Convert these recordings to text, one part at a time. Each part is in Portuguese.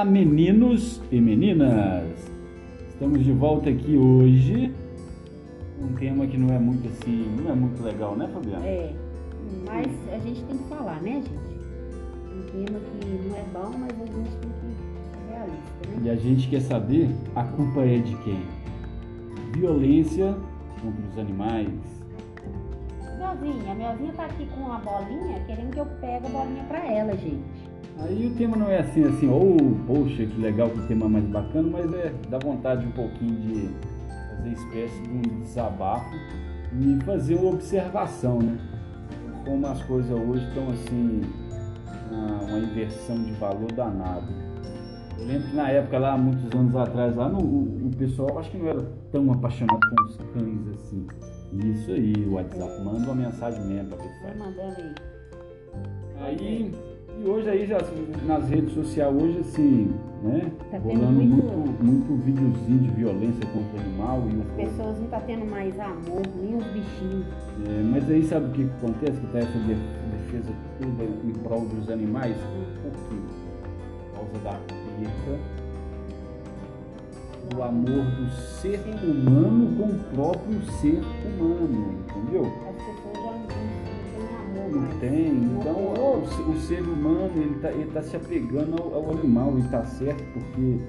Olá, meninos e meninas! Estamos de volta aqui hoje. Um tema que não é muito assim, não é muito legal, né, Fabiana? É, mas a gente tem que falar, né, gente? Um tema que não é bom, mas a gente tem que ser realista, né? E a gente quer saber a culpa é de quem? Violência contra os animais. Melzinha, a Melzinha tá aqui com a bolinha, querendo que eu pegue a bolinha pra ela, gente. Aí o tema não é assim, assim, ou poxa, que legal, que tema mais bacana, mas é dá vontade um pouquinho de fazer espécie de um desabafo e fazer uma observação, né? Como as coisas hoje estão assim, uma, uma inversão de valor danado. Eu lembro que na época lá, muitos anos atrás, lá no, o, o pessoal acho que não era tão apaixonado com os cães assim. Isso aí, o WhatsApp, manda uma mensagem mesmo pra Vai pessoal. mandando aí. Aí, e hoje aí já nas redes sociais hoje assim, né? Tá tendo rolando muito- muito, muito videozinho de violência contra o animal e As pessoas não tá tendo mais amor, nem os bichinhos. É, mas aí sabe o que acontece? Que tá essa de- defesa toda em prol dos animais? Por quê? Causa da perda do amor do ser humano com o próprio ser humano, entendeu? As pessoas já não, tem. Então o ser humano ele tá, ele tá se apegando ao, ao animal e tá certo porque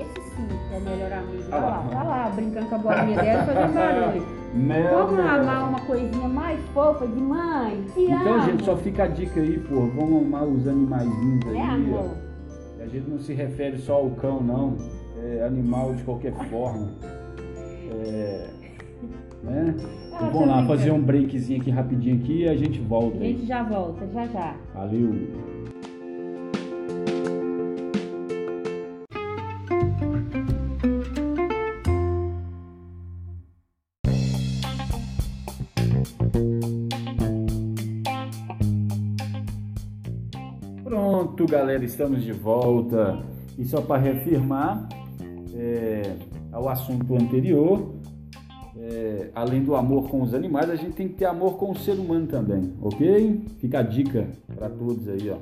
Esse sim que é o melhor amigo. Ah Olha lá. olha lá, brincando com a bolinha dela e fazendo barulho. Vamos amar uma coisinha mais fofa de mãe. Te Então, amo. gente, só fica a dica aí, pô. Vamos amar os animaizinhos aí. É amor. ó. A gente não se refere só ao cão, não. É animal de qualquer forma. É, né? Ah, Então, vamos lá, fazer um breakzinho aqui rapidinho aqui e a gente volta A gente já volta, já já. Valeu. Pronto, galera, estamos de volta. E só para reafirmar é, ao assunto anterior, é, além do amor com os animais, a gente tem que ter amor com o ser humano também, ok? Fica a dica para todos aí, ó.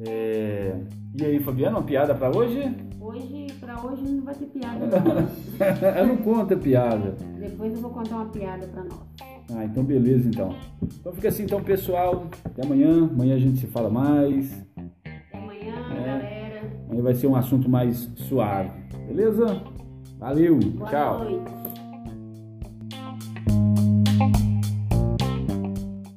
É, e aí, Fabiano, uma piada para hoje? Hoje, pra hoje não vai ter piada não. Eu não conta piada. Depois eu vou contar uma piada pra nós. Ah, então beleza então. Então fica assim então, pessoal. Até amanhã. Amanhã a gente se fala mais. Até amanhã, É. galera. Amanhã vai ser um assunto mais suave. Beleza? Valeu. Boa Tchau. noite.